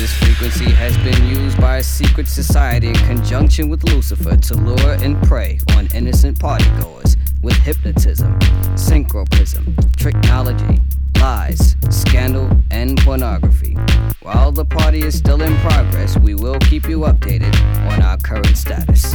This frequency has been used by a secret society in conjunction with Lucifer to lure and prey on innocent partygoers with hypnotism, synchroprism, tricknology, lies, scandal, and pornography. While the party is still in progress, we will keep you updated on our current status.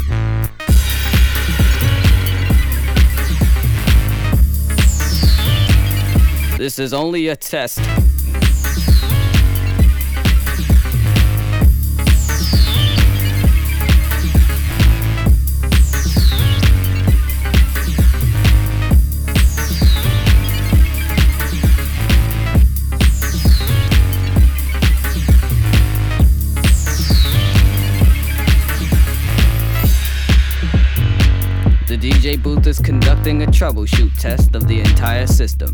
This is only a test. The DJ booth is conducting a troubleshoot test of the entire system.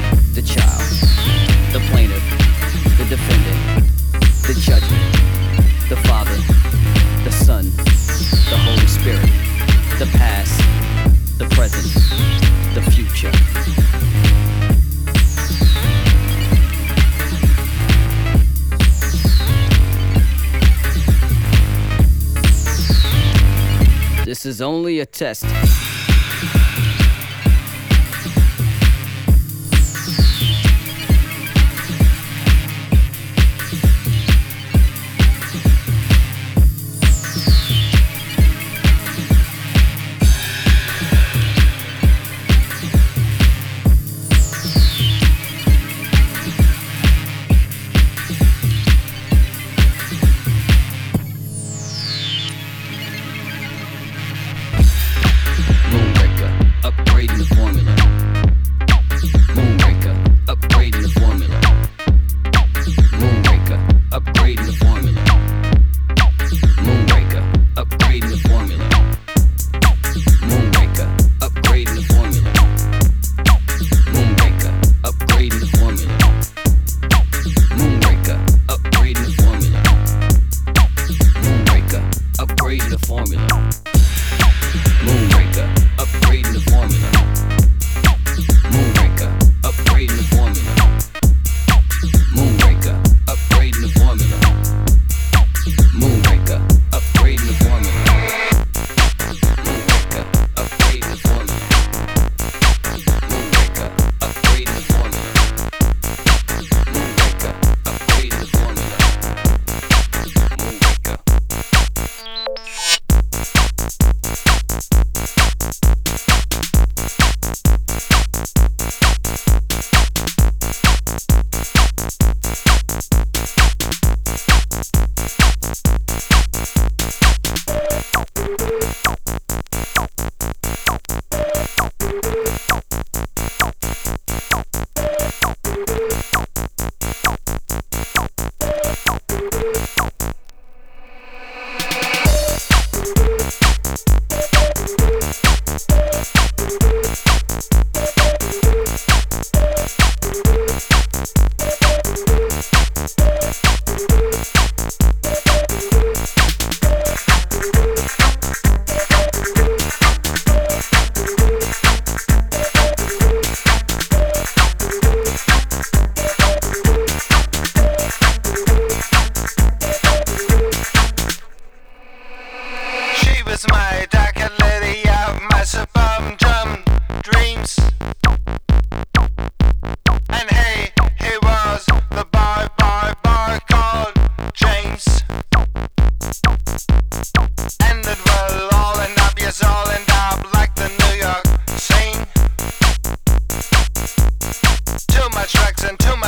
the child, the plaintiff, the defendant, the judgment, the Father, the Son, the Holy Spirit, the past, the present, the future. This is only a test.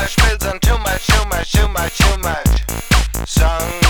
much pills too much, too much, too much, too much. Song.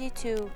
82.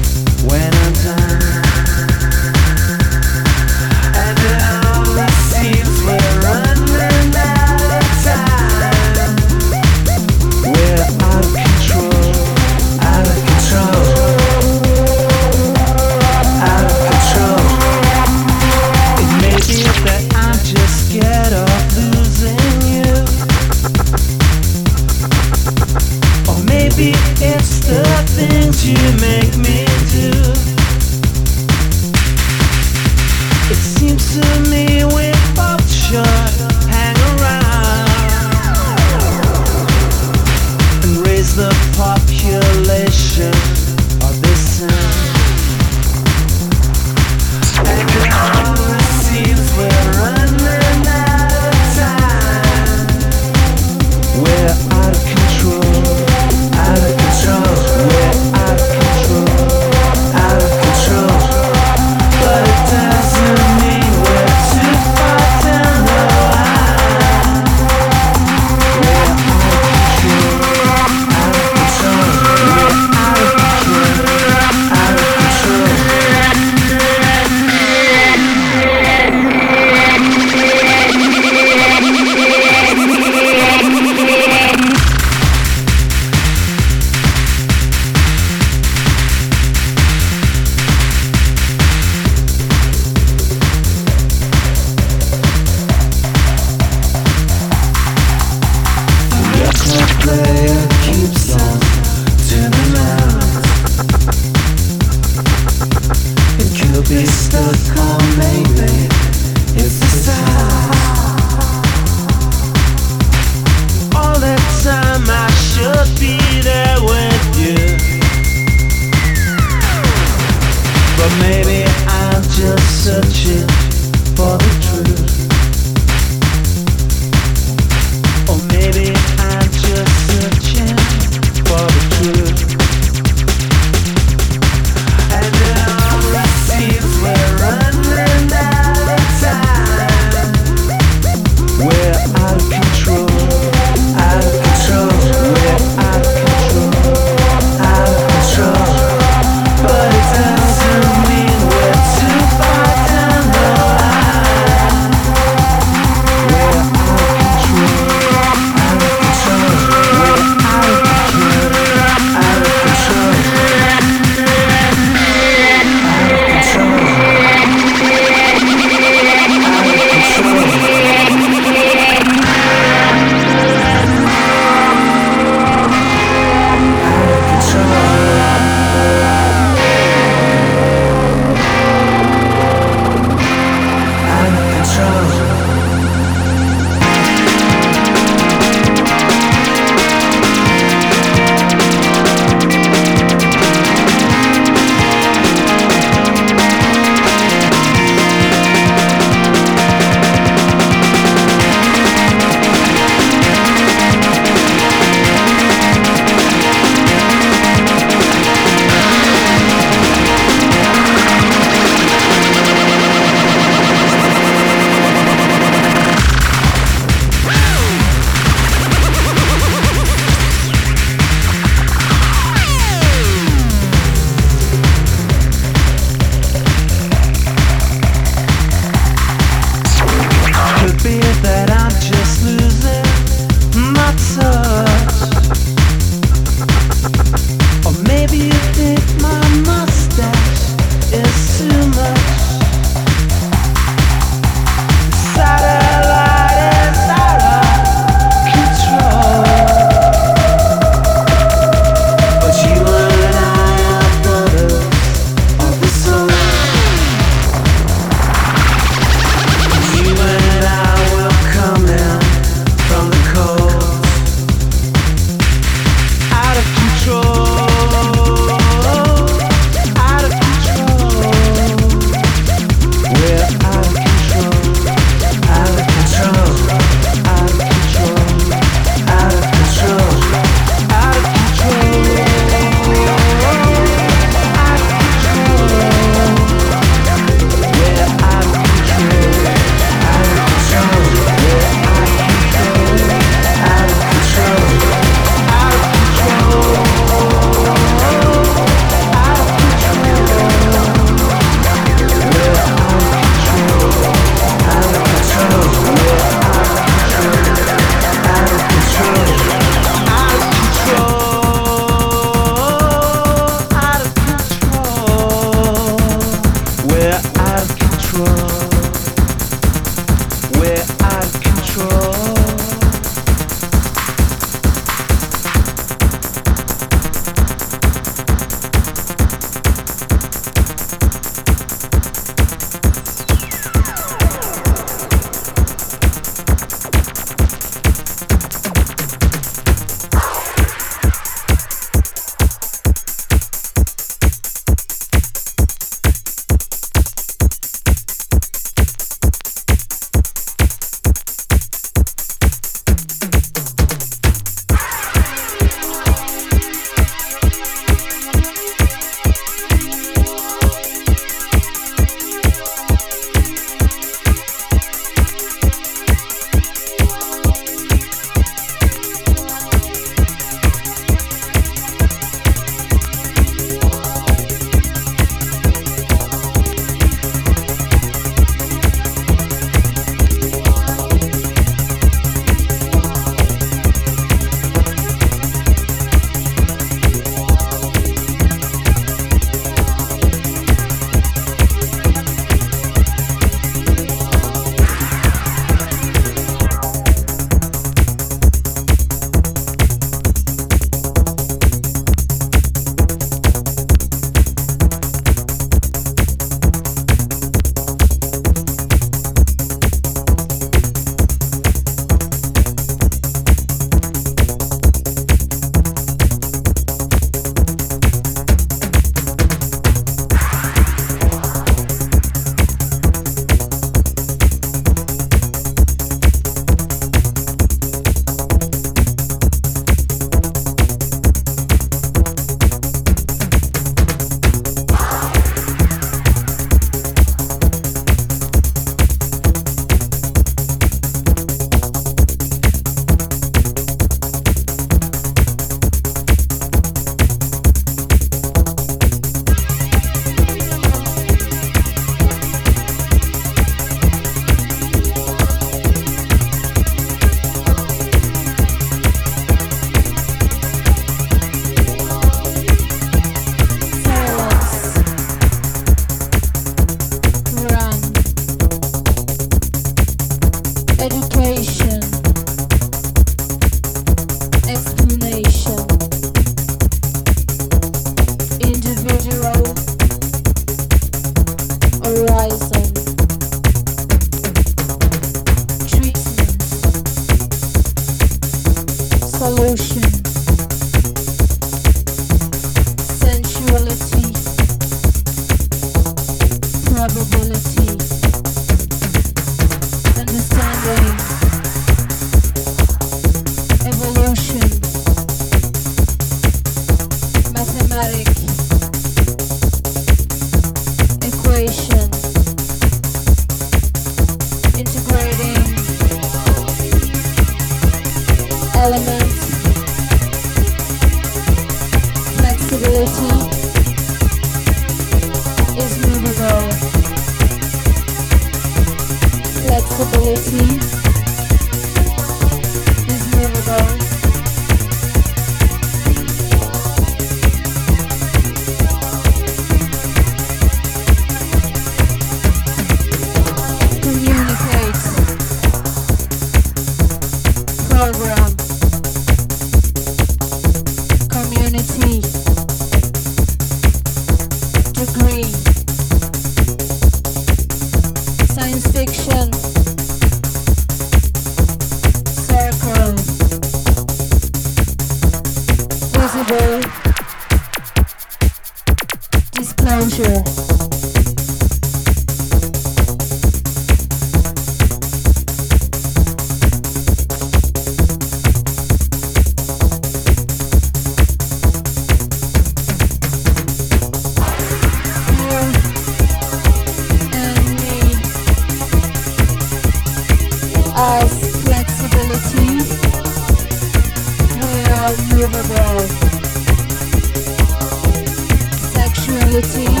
reality.